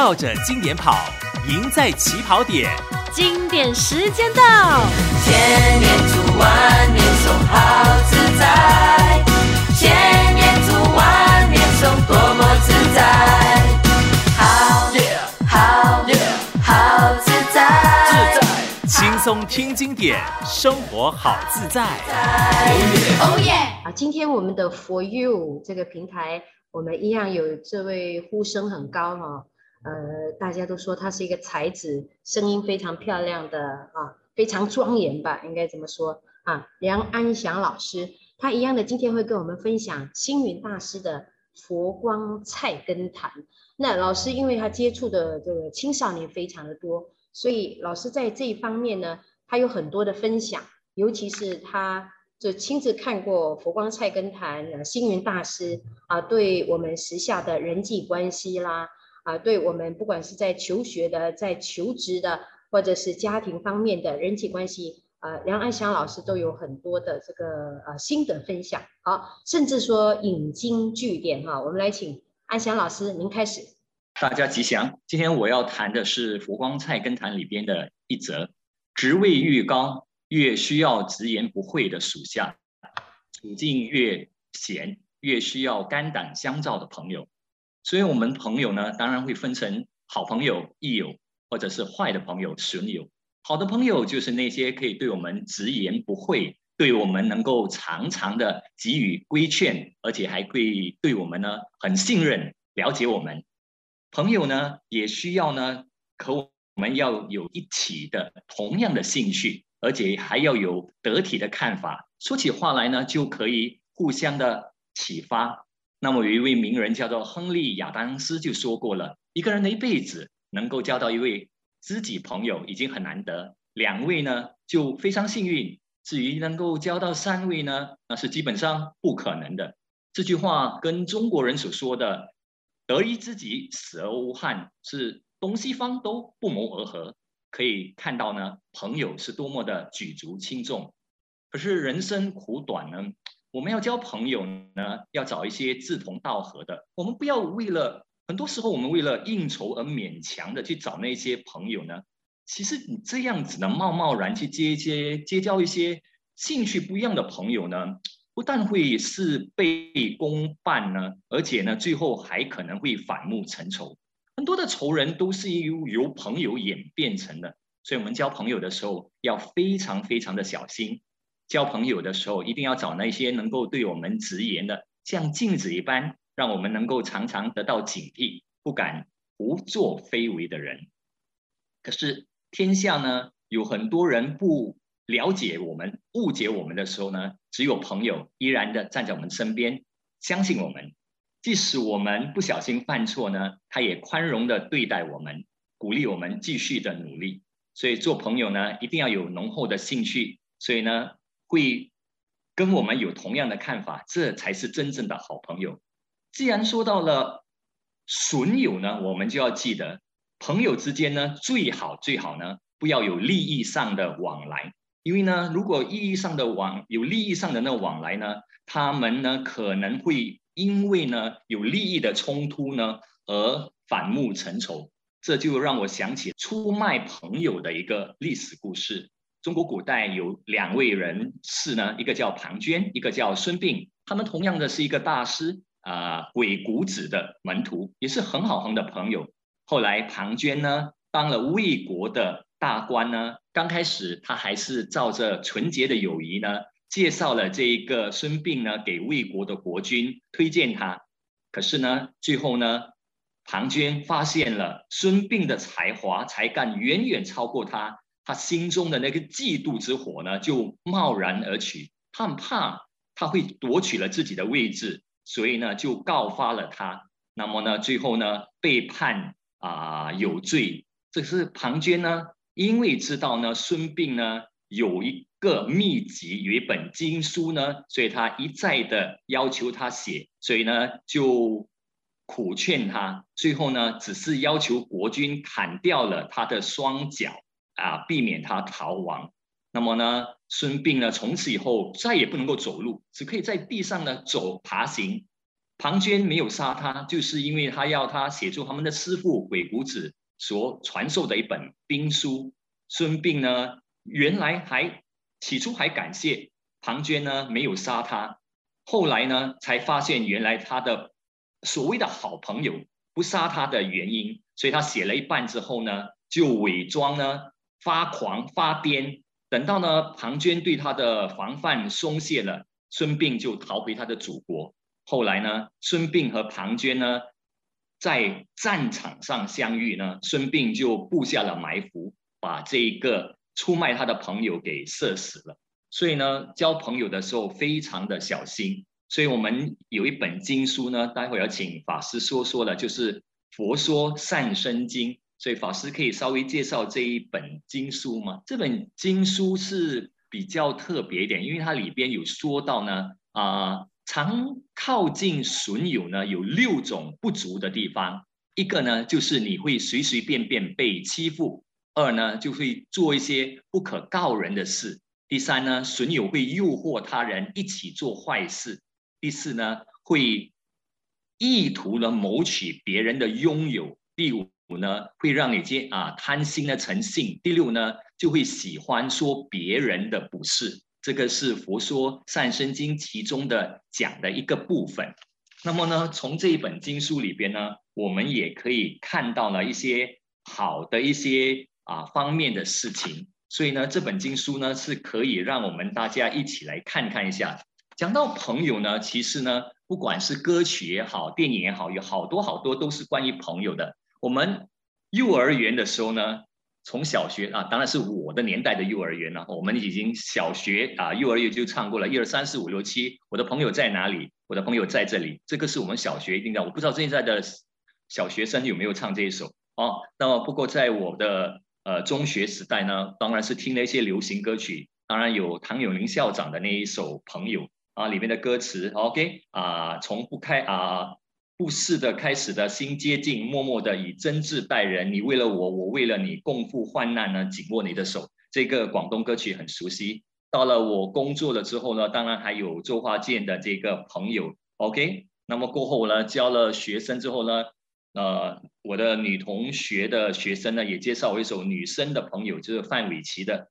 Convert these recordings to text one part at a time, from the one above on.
绕着经典跑，赢在起跑点。经典时间到，千年读万年诵，好自在。千年读万年诵，多么自在。好，好，好自在。自在，轻松听经典，生活好自在。哦耶！啊，今天我们的 For You 这个平台。我们一样有这位呼声很高哈，呃，大家都说他是一个才子，声音非常漂亮的啊，非常庄严吧，应该这么说啊。梁安祥老师，他一样的今天会跟我们分享星云大师的佛光菜根谭。那老师因为他接触的这个青少年非常的多，所以老师在这一方面呢，他有很多的分享，尤其是他。就亲自看过佛光菜根谭，星云大师啊，对我们时下的人际关系啦，啊，对我们不管是在求学的、在求职的，或者是家庭方面的人际关系，啊，梁安祥老师都有很多的这个呃心得分享。好，甚至说引经据典哈，我们来请安祥老师您开始。大家吉祥，今天我要谈的是佛光菜根谭里边的一则，职位越高。越需要直言不讳的属下，处境越险，越需要肝胆相照的朋友。所以，我们朋友呢，当然会分成好朋友、益友，或者是坏的朋友、损友。好的朋友就是那些可以对我们直言不讳，对我们能够常常的给予规劝，而且还会对我们呢很信任、了解我们。朋友呢，也需要呢和我们要有一起的同样的兴趣。而且还要有得体的看法，说起话来呢，就可以互相的启发。那么有一位名人叫做亨利亚当斯就说过了：一个人的一辈子能够交到一位知己朋友已经很难得，两位呢就非常幸运。至于能够交到三位呢，那是基本上不可能的。这句话跟中国人所说的“得一知己，死而无憾”是东西方都不谋而合。可以看到呢，朋友是多么的举足轻重。可是人生苦短呢，我们要交朋友呢，要找一些志同道合的。我们不要为了很多时候我们为了应酬而勉强的去找那些朋友呢。其实你这样子呢，贸贸然去接接结交一些兴趣不一样的朋友呢，不但会事倍功半呢，而且呢，最后还可能会反目成仇。很多的仇人都是由由朋友演变成的，所以我们交朋友的时候要非常非常的小心。交朋友的时候一定要找那些能够对我们直言的，像镜子一般，让我们能够常常得到警惕，不敢胡作非为的人。可是天下呢，有很多人不了解我们、误解我们的时候呢，只有朋友依然的站在我们身边，相信我们。即使我们不小心犯错呢，他也宽容的对待我们，鼓励我们继续的努力。所以做朋友呢，一定要有浓厚的兴趣，所以呢，会跟我们有同样的看法，这才是真正的好朋友。既然说到了损友呢，我们就要记得，朋友之间呢，最好最好呢，不要有利益上的往来，因为呢，如果意义上的往有利益上的那往来呢，他们呢可能会。因为呢，有利益的冲突呢，而反目成仇，这就让我想起出卖朋友的一个历史故事。中国古代有两位人士呢，一个叫庞涓，一个叫孙膑，他们同样的是一个大师啊、鬼谷子的门徒，也是很好很的朋友。后来庞涓呢，当了魏国的大官呢，刚开始他还是照着纯洁的友谊呢。介绍了这一个孙膑呢，给魏国的国君推荐他，可是呢，最后呢，庞涓发现了孙膑的才华才干远远超过他，他心中的那个嫉妒之火呢，就贸然而起，他很怕他会夺取了自己的位置，所以呢，就告发了他。那么呢，最后呢，被判啊、有罪。这是庞涓呢，因为知道呢，孙膑呢有一。个秘籍有一本经书呢，所以他一再的要求他写，所以呢就苦劝他，最后呢只是要求国君砍掉了他的双脚啊，避免他逃亡。那么呢，孙膑呢从此以后再也不能够走路，只可以在地上呢走爬行。庞涓没有杀他，就是因为他要他写出他们的师傅鬼谷子所传授的一本兵书。孙膑呢，原来还起初还感谢庞涓呢没有杀他，后来呢才发现原来他的所谓的好朋友不杀他的原因，所以他写了一半之后呢，就伪装呢发狂发癫，等到呢庞涓对他的防范松懈了，孙膑就逃回他的祖国。后来呢，孙膑和庞涓呢，在战场上相遇呢，孙膑就布下了埋伏，把这个出卖他的朋友给射死了。所以呢，交朋友的时候非常的小心。所以我们有一本经书呢，待会要请法师说说了，就是《佛说善生经》。所以法师可以稍微介绍这一本经书吗？这本经书是比较特别一点，因为它里边有说到呢，啊、常靠近损友呢，有六种不足的地方。一个呢，就是你会随随便便被欺负；二呢，就会做一些不可告人的事；第三呢，损友会诱惑他人一起做坏事；第四呢，会意图呢谋取别人的拥有；第五呢，会让你接啊贪心的成性；第六呢，就会喜欢说别人的不是。这个是《佛说善生经》其中的讲的一个部分。那么呢，从这一本经书里边呢，我们也可以看到了一些好的一些啊方面的事情。所以呢，这本经书呢是可以让我们大家一起来看看一下。讲到朋友呢，其实呢，不管是歌曲也好，电影也好，有好多好多都是关于朋友的。我们幼儿园的时候呢。从小学啊，当然是我的年代的幼儿园了。我们已经小学啊，幼儿园就唱过了，一二三四五六七，我的朋友在哪里？我的朋友在这里。这个是我们小学一定的。我不知道现在的小学生有没有唱这一首哦。那么不过在我的呃中学时代呢，当然是听了一些流行歌曲，当然有唐永麟校长的那一首《朋友》啊，里面的歌词 OK 啊，从不开啊。故事的开始的心接近，默默的以真挚待人。你为了我，我为了你，共赴患难呢，紧握你的手。这个广东歌曲很熟悉。到了我工作了之后呢，当然还有周华健的这个朋友。OK，那么过后呢，教了学生之后呢，呃，我的女同学的学生呢，也介绍我一首女生的朋友，就是范玮琪的《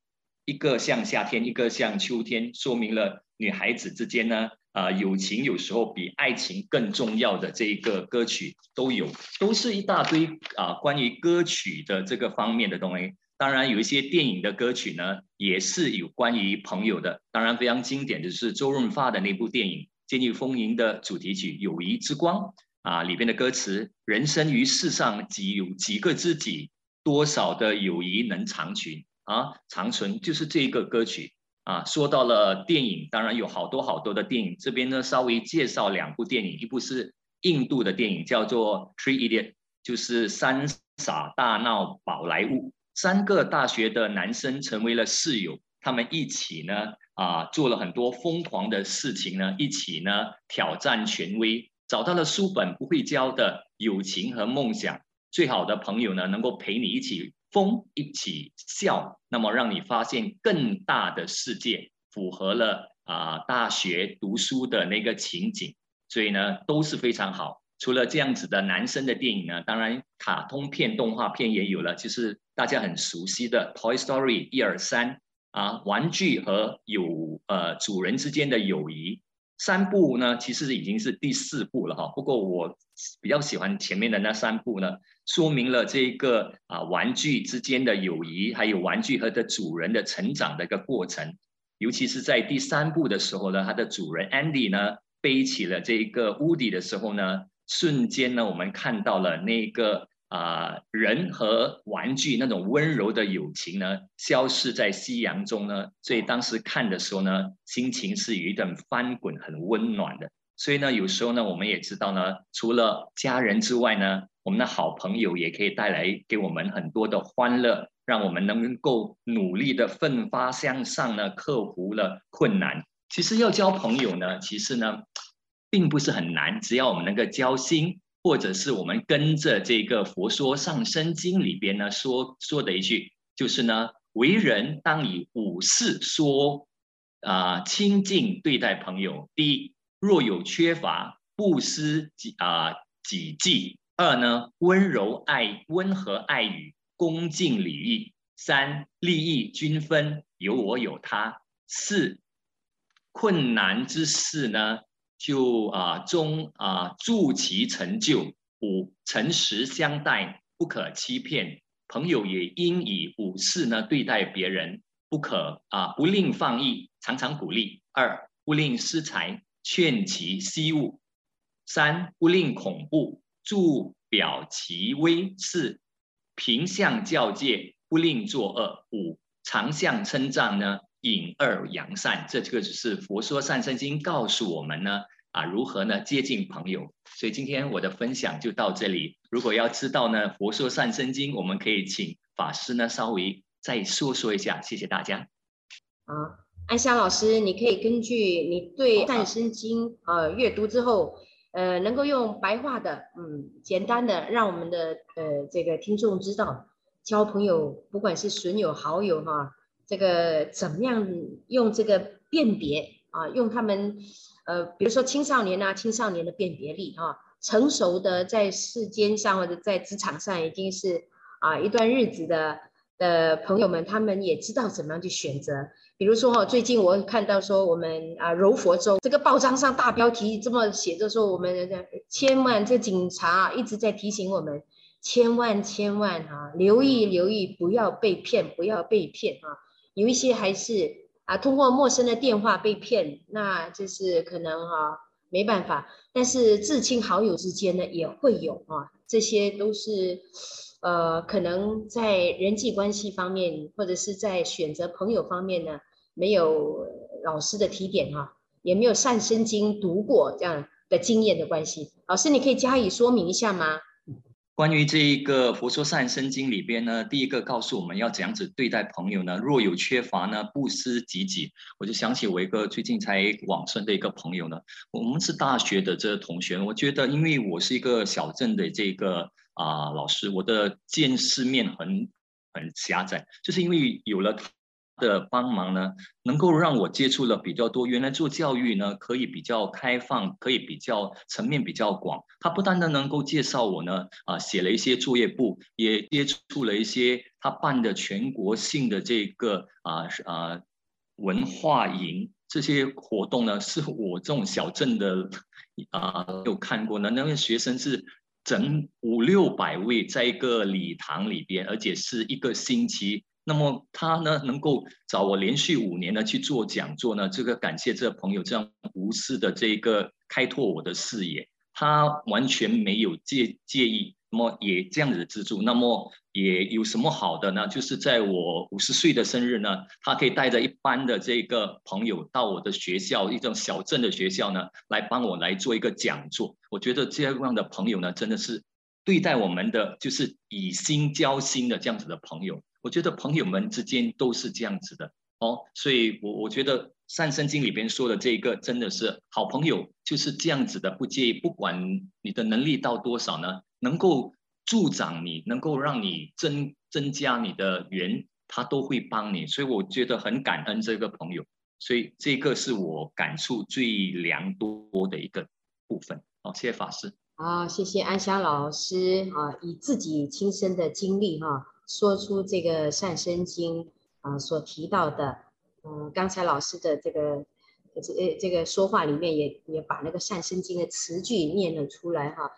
一个像夏天，一个像秋天》，说明了女孩子之间呢。啊、友情有时候比爱情更重要的这一个歌曲都有，都是一大堆啊、关于歌曲的这个方面的东西。当然，有一些电影的歌曲呢，也是有关于朋友的。当然，非常经典的是周润发的那部电影《监狱风云》的主题曲《友谊之光》啊，里边的歌词：人生于世上，几有几个知己，多少的友谊能长存啊？长存就是这个歌曲。啊，说到了电影，当然有好多好多的电影。这边呢，稍微介绍两部电影，一部是印度的电影，叫做《Tree Idiot》，就是三傻大闹宝莱坞。三个大学的男生成为了室友，他们一起呢，啊，做了很多疯狂的事情呢，一起呢挑战权威，找到了书本不会教的友情和梦想。最好的朋友呢，能够陪你一起。风一起笑，那么让你发现更大的世界，符合了啊、大学读书的那个情景，所以呢都是非常好。除了这样子的男生的电影呢，当然卡通片、动画片也有了，就是大家很熟悉的《Toy Story》一二三啊，玩具和有呃主人之间的友谊。三部呢，其实已经是第四部了哈。不过我比较喜欢前面的那三部呢，说明了这个啊玩具之间的友谊，还有玩具和的主人的成长的一个过程。尤其是在第三部的时候呢，它的主人 Andy 呢背起了这一个 Woody 的时候呢，瞬间呢我们看到了那个。啊、人和玩具那种温柔的友情呢，消失在夕阳中呢。所以当时看的时候呢，心情是有一点翻滚，很温暖的。所以呢，有时候呢，我们也知道呢，除了家人之外呢，我们的好朋友也可以带来给我们很多的欢乐，让我们能够努力的奋发向上呢，克服了困难。其实要交朋友呢，其实呢，并不是很难，只要我们能够交心。或者是我们跟着这个《佛说上生经》里边呢说说的一句，就是呢，为人当以五事说，啊、呃，亲近对待朋友。第一，若有缺乏，不失己啊己计；二呢，温柔爱温和爱语，恭敬礼义；三，利益均分，有我有他；四，困难之事呢，就啊终啊助其成就；五，诚实相待，不可欺骗。朋友也应以五事呢对待别人，不可啊不吝放逸，常常鼓励。二，不吝施财，劝其惜物。三，不吝恐怖，助表其威。四，平相教诫，不吝作恶。五，常相称赞呢，隐恶扬善。这这个就是《佛说善生经》告诉我们呢。啊，如何呢？接近朋友，所以今天我的分享就到这里。如果要知道呢，《佛说善生经》，我们可以请法师呢稍微再说说一下。谢谢大家。啊，安祥老师，你可以根据你对《善生经》呃阅读之后，呃，能够用白话的，嗯，简单的，让我们的呃这个听众知道，交朋友，不管是损友好友哈、这个怎么样用这个辨别啊，用他们。呃，比如说青少年啊，青少年的辨别力啊，成熟的在世间上或者在职场上已经是啊一段日子的的朋友们，他们也知道怎么样去选择。比如说哈，最近我看到说我们啊柔佛州这个报章上大标题这么写着说，我们千万这警察一直在提醒我们，千万千万啊，留意留意，不要被骗，不要被骗啊，有一些还是。啊，通过陌生的电话被骗，那就是可能哈、啊、没办法。但是至亲好友之间呢，也会有啊，这些都是呃，可能在人际关系方面，或者是在选择朋友方面呢，没有老师的提点哈、也没有善生经读过这样的经验的关系。老师，你可以加以说明一下吗？关于这一个《佛说善生经》里边呢，第一个告诉我们要怎样子对待朋友呢？若有缺乏呢，不思己己。我就想起我一个最近才往生的一个朋友呢，我们是大学的这个同学。我觉得，因为我是一个小镇的这个啊、老师，我的见识面很很狭窄，就是因为有了。的帮忙呢，能够让我接触了比较多。原来做教育呢，可以比较开放，可以比较层面比较广。他不单单能够介绍我呢，啊，写了一些作业簿，也接触了一些他办的全国性的这个啊啊文化营这些活动呢，是我这种小镇的啊有看过的。那位学生是整五六百位在一个礼堂里边，而且是一个星期。那么他呢，能够找我连续五年呢去做讲座呢，这个感谢这个朋友这样无私的这个开拓我的视野，他完全没有介介意，那么也这样子资助，那么也有什么好的呢？就是在我五十岁的生日呢，他可以带着一班的这个朋友到我的学校，一种小镇的学校呢，来帮我来做一个讲座。我觉得这样的朋友呢，真的是对待我们的就是以心交心的这样子的朋友。我觉得朋友们之间都是这样子的哦，所以我我觉得《三生经》里边说的这个真的是好朋友就是这样子的，不介意，不管你的能力到多少呢，能够助长你，能够让你增增加你的缘，他都会帮你，所以我觉得很感恩这个朋友，所以这个是我感触最良多的一个部分。好，谢谢法师。好，谢谢安霞老师啊，以自己亲身的经历哈。说出这个善生经啊、所提到的，嗯、刚才老师的这个这这个说话里面也也把那个善生经的词句念了出来哈，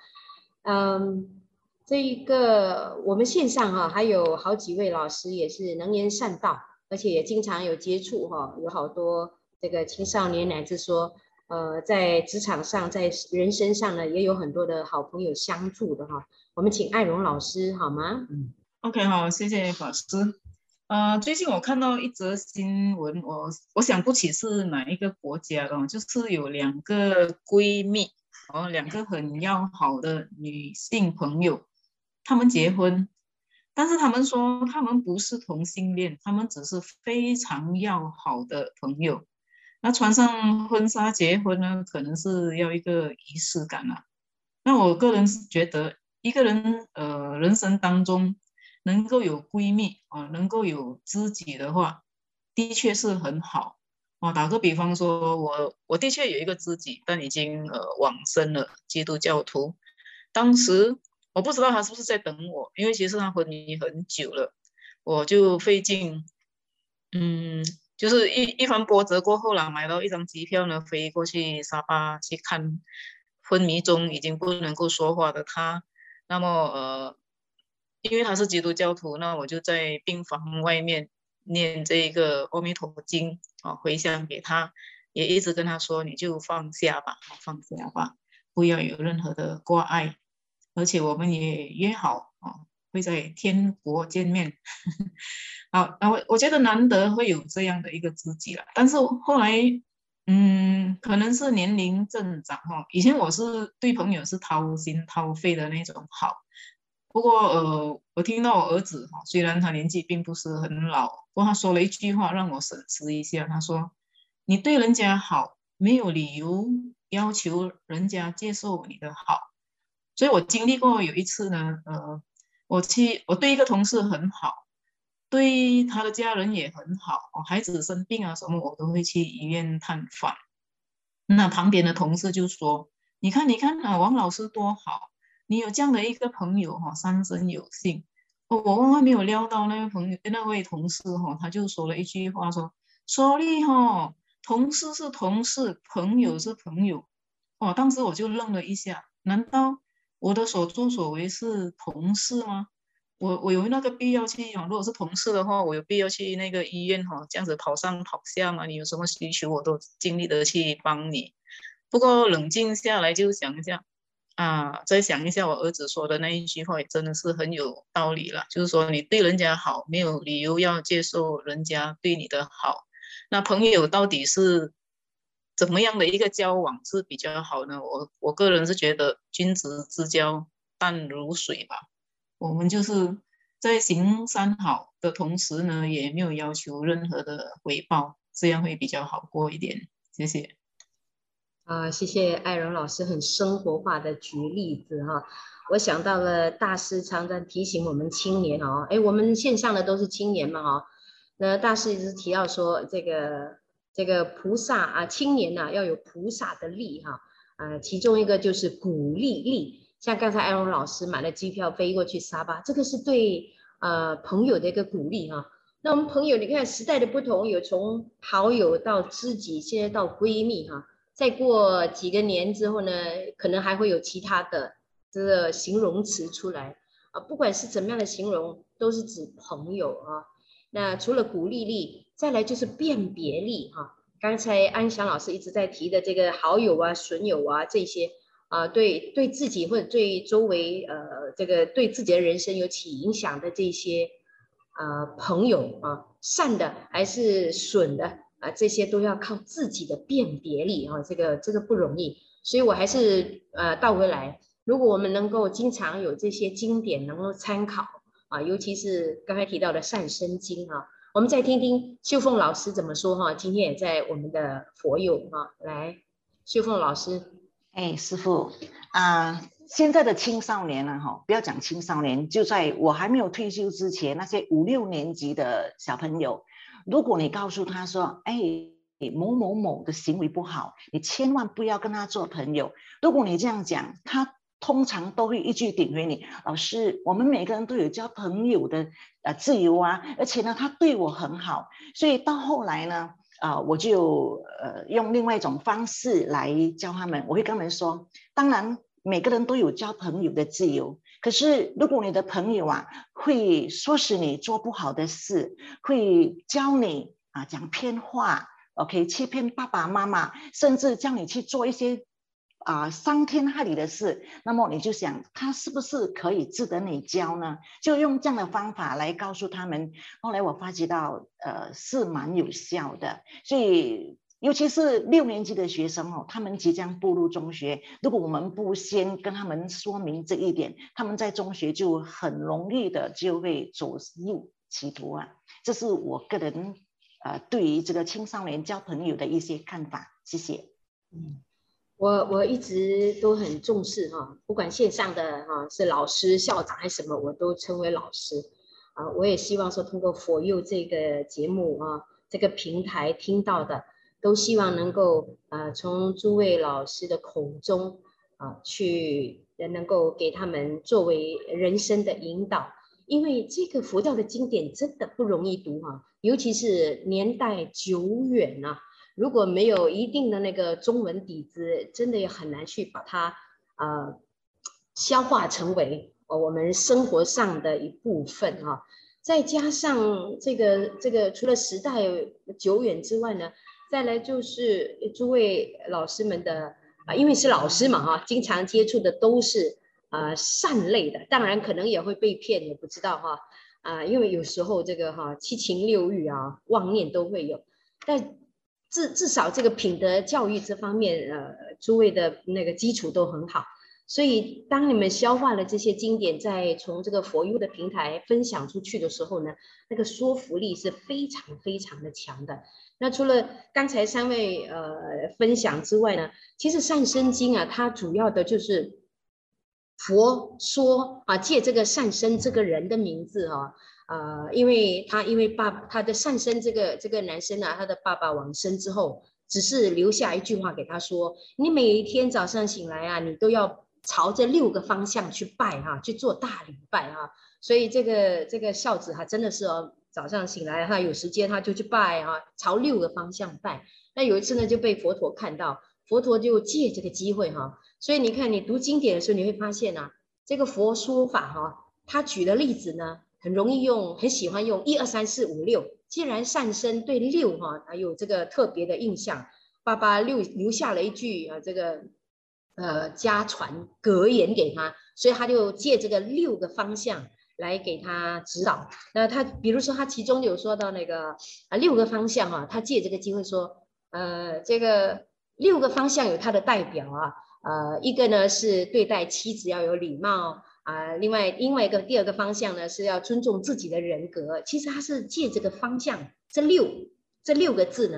嗯，这一个我们线上哈还有好几位老师也是能言善道，而且也经常有接触哈，有好多这个青少年乃至说呃在职场上在人生上呢也有很多的好朋友相助的哈，我们请艾荣老师好吗？OK，好，谢谢法师。呃，最近我看到一则新闻，我我想不起是哪一个国家的，就是有两个闺蜜，哦，两个很要好的女性朋友，她们结婚，但是她们说她们不是同性恋，她们只是非常要好的朋友。那穿上婚纱结婚呢，可能是要一个仪式感啊。那我个人是觉得，一个人呃人生当中，能够有闺蜜啊，能够有知己的话，的确是很好。啊，打个比方说，我我的确有一个知己，但已经呃往生了，基督教徒。当时我不知道他是不是在等我，因为其实他昏迷很久了，我就费劲，嗯，就是一一番波折过后了，买到一张机票呢，飞过去沙巴去看昏迷中已经不能够说话的他。那么呃，因为他是基督教徒，那我就在病房外面。念这个阿弥陀经啊，回向给他，也一直跟他说，你就放下吧，放下吧，不要有任何的挂碍，而且我们也约好啊，会在天国见面。好，那我我觉得难得会有这样的一个知己了，但是后来，嗯，可能是年龄增长哈，以前我是对朋友是掏心掏肺的那种好。不过，呃，我听到我儿子哈，虽然他年纪并不是很老，不过他说了一句话让我审思一下。他说：“你对人家好，没有理由要求人家接受你的好。”所以我经历过有一次呢，呃，我去，我对一个同事很好，对他的家人也很好，孩子生病啊什么，我都会去医院探访。那旁边的同事就说：“你看，你看啊，王老师多好。”你有这样的一个朋友哈，三生有幸。我万万没有料到那位朋友，那位同事哈，他就说了一句话说：“说你哈，同事是同事，朋友是朋友。”哦，当时我就愣了一下，难道我的所作所为是同事吗？我我有那个必要去？如果是同事的话，我有必要去那个医院哈，这样子跑上跑下吗？你有什么需求，我都尽力的去帮你。不过冷静下来就想一下。啊，再想一下我儿子说的那一句话，也真的是很有道理了。就是说，你对人家好，没有理由要接受人家对你的好。那朋友到底是怎么样的一个交往是比较好呢？我我个人是觉得，君子之交淡如水吧。我们就是在行善好的同时呢，也没有要求任何的回报，这样会比较好过一点。谢谢。啊，谢谢艾荣老师很生活化的举例子哈，我想到了大师常常提醒我们青年哦，哎，我们线上的都是青年嘛哈，那大师一直提到说这个这个菩萨啊，青年呐要有菩萨的力哈，啊，其中一个就是鼓励力，像刚才艾荣老师买了机票飞过去沙巴，这个是对呃朋友的一个鼓励哈。那我们朋友你看时代的不同，有从好友到知己，现在到闺蜜哈。再过几个年之后呢，可能还会有其他的这个形容词出来啊，不管是怎么样的形容，都是指朋友啊。那除了鼓励力，再来就是辨别力哈。刚才安祥老师一直在提的这个好友啊、损友啊这些啊，对对自己或者对周围呃这个对自己的人生有起影响的这些啊朋友啊，善的还是损的？啊，这些都要靠自己的辨别力啊，这个这个不容易，所以我还是呃倒回来，如果我们能够经常有这些经典能够参考啊，尤其是刚才提到的善生经啊，我们再听听秀凤老师怎么说哈，今天也在我们的佛友哈，来，秀凤老师，哎，师傅啊，现在的青少年呢哈，不要讲青少年，就在我还没有退休之前，那些五六年级的小朋友。如果你告诉他说：“哎，某某某的行为不好，你千万不要跟他做朋友。”如果你这样讲，他通常都会一句顶回你：“老师，我们每个人都有交朋友的呃自由啊，而且呢，他对我很好。”所以到后来呢，啊、我就呃用另外一种方式来教他们。我会跟他们说：“当然，每个人都有交朋友的自由。”可是，如果你的朋友啊会唆使你做不好的事，会教你啊讲偏话，OK，欺骗爸爸妈妈，甚至叫你去做一些啊伤天害理的事，那么你就想他是不是可以值得你教呢？就用这样的方法来告诉他们。后来我发觉到，呃，是蛮有效的，所以。尤其是六年级的学生哦，他们即将步入中学。如果我们不先跟他们说明这一点，他们在中学就很容易的就会走入歧途啊。这是我个人呃对于这个青少年交朋友的一些看法。谢谢。嗯，我我一直都很重视哈，不管线上的哈是老师、校长还是什么，我都称为老师啊。我也希望说通过 For You 这个节目啊，这个平台听到的。都希望能够啊从诸位老师的口中啊去能够给他们作为人生的引导，因为这个佛教的经典真的不容易读哈，尤其是年代久远啊，如果没有一定的那个中文底子，真的也很难去把它啊消化成为我们生活上的一部分哈。再加上这个这个，除了时代久远之外呢，再来就是诸位老师们的啊，因为是老师嘛哈，经常接触的都是啊善类的，当然可能也会被骗，也不知道哈啊，因为有时候这个哈七情六欲啊妄念都会有，但至至少这个品德教育这方面呃，诸位的那个基础都很好。所以，当你们消化了这些经典，再从这个佛优的平台分享出去的时候呢，那个说服力是非常非常的强的。那除了刚才三位呃分享之外呢，其实《善生经》啊，它主要的就是佛说啊，借这个善生这个人的名字啊，呃，因为他因为爸他的善生这个这个男生啊，他的爸爸往生之后，只是留下一句话给他说：你每一天早上醒来啊，你都要。朝着六个方向去拜哈，去做大礼拜哈，所以这个这个孝子哈，真的是哦，早上醒来他有时间他就去拜哈，朝六个方向拜。那有一次呢，就被佛陀看到，佛陀就借这个机会哈，所以你看你读经典的时候，你会发现啊，这个佛说法哈，他举的例子呢，很容易用，很喜欢用一二三四五六。既然善生对六哈，还有这个特别的印象，爸爸留留下了一句啊，这个。呃，家传格言给他，所以他就借这个六个方向来给他指导。那他比如说，他其中有说到那个啊六个方向啊，他借这个机会说，呃，这个六个方向有他的代表啊，呃，一个呢是对待妻子要有礼貌啊，另外另外一个第二个方向呢是要尊重自己的人格。其实他是借这个方向，这六这六个字呢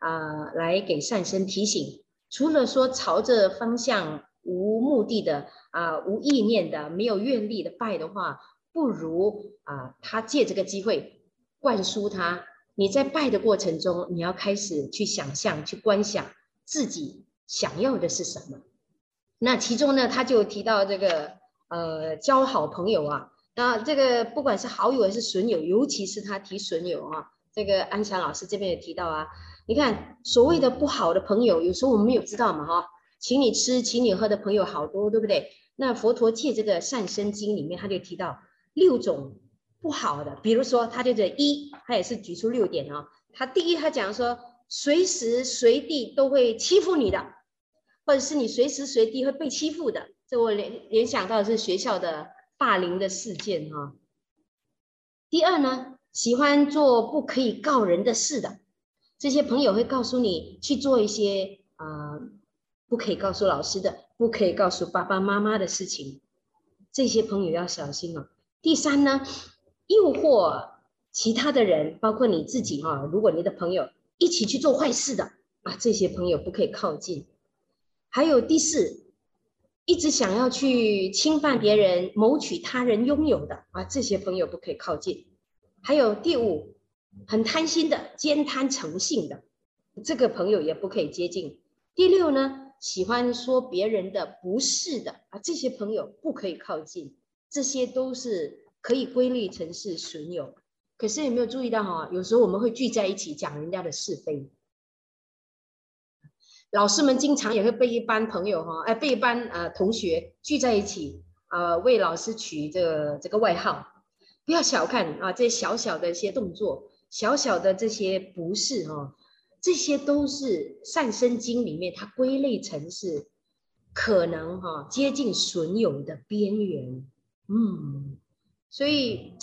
啊，来给善生提醒。除了说朝着方向无目的的啊、无意念的没有愿力的拜的话，不如啊、他借这个机会灌输他，你在拜的过程中，你要开始去想象去观想自己想要的是什么。那其中呢，他就提到这个呃交好朋友啊，那这个不管是好友还是损友，尤其是他提损友啊，这个安祥老师这边也提到啊。你看，所谓的不好的朋友，有时候我们有知道嘛，哈，请你吃，请你喝的朋友好多，对不对？那佛陀借这个《善生经》里面，他就提到六种不好的，比如说，他就这一，他也是举出六点啊。他第一，他讲说，随时随地都会欺负你的，或者是你随时随地会被欺负的。这我联联想到的是学校的霸凌的事件哈。第二呢，喜欢做不可以告人的事的。这些朋友会告诉你去做一些、呃，不可以告诉老师的，不可以告诉爸爸妈妈的事情。这些朋友要小心哦。第三呢，诱惑其他的人，包括你自己哈、如果你的朋友一起去做坏事的啊，这些朋友不可以靠近。还有第四，一直想要去侵犯别人、谋取他人拥有的啊，这些朋友不可以靠近。还有第五。很贪心的、兼贪成性的，这个朋友也不可以接近。第六呢，喜欢说别人的不是的啊，这些朋友不可以靠近。这些都是可以归类成是损友。可是有没有注意到哈？有时候我们会聚在一起讲人家的是非。老师们经常也会被一班朋友哈，哎，被一班呃同学聚在一起啊，为老师取这个这个外号。不要小看啊，这小小的一些动作。小小的这些不是哈，这些都是善生经里面它归类成是可能哈接近损友的边缘，嗯，所以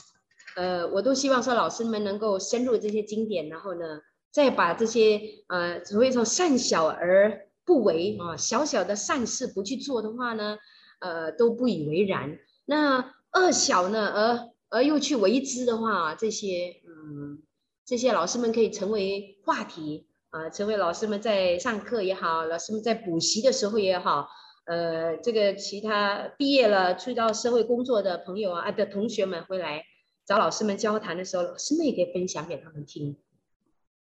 呃我都希望说老师们能够深入这些经典，然后呢再把这些呃所谓说善小而不为啊，小小的善事不去做的话呢，呃都不以为然。那恶小呢而而又去为之的话，这些嗯。这些老师们可以成为话题啊，成为老师们在上课也好，老师们在补习的时候也好，呃，这个其他毕业了出到社会工作的朋友啊的同学们回来找老师们交谈的时候，老师们也可以分享给他们听。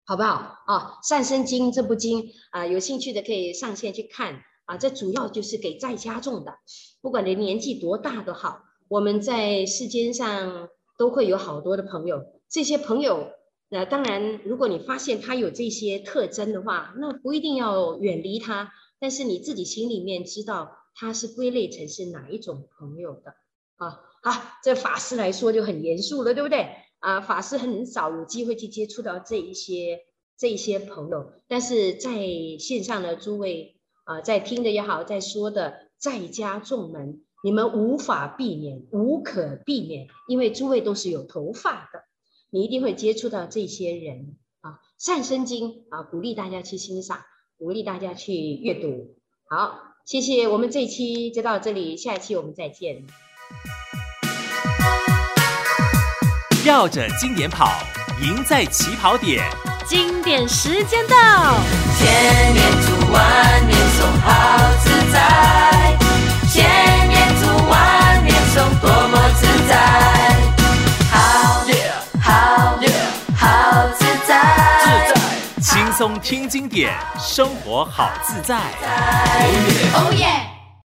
好不好啊？《善生经》这部经啊，有兴趣的可以上线去看啊。这主要就是给在家众的，不管你年纪多大都好，我们在世间上都会有好多的朋友。这些朋友，那、当然，如果你发现他有这些特征的话，那不一定要远离他，但是你自己心里面知道他是归类成是哪一种朋友的啊。好，这法师来说就很严肃了，对不对？啊，法师很少有机会去接触到这一些这一些朋友，但是在线上的诸位啊，在听的也好，在说的在家众们，你们无法避免，无可避免，因为诸位都是有头发的。你一定会接触到这些人啊，《善生经》啊，鼓励大家去欣赏，鼓励大家去阅读。好，谢谢，我们这一期就到这里，下一期我们再见。绕着经典跑，赢在起跑点。经典时间到，千年读万年诵，好自在。千松听经典，生活好自在。哦耶！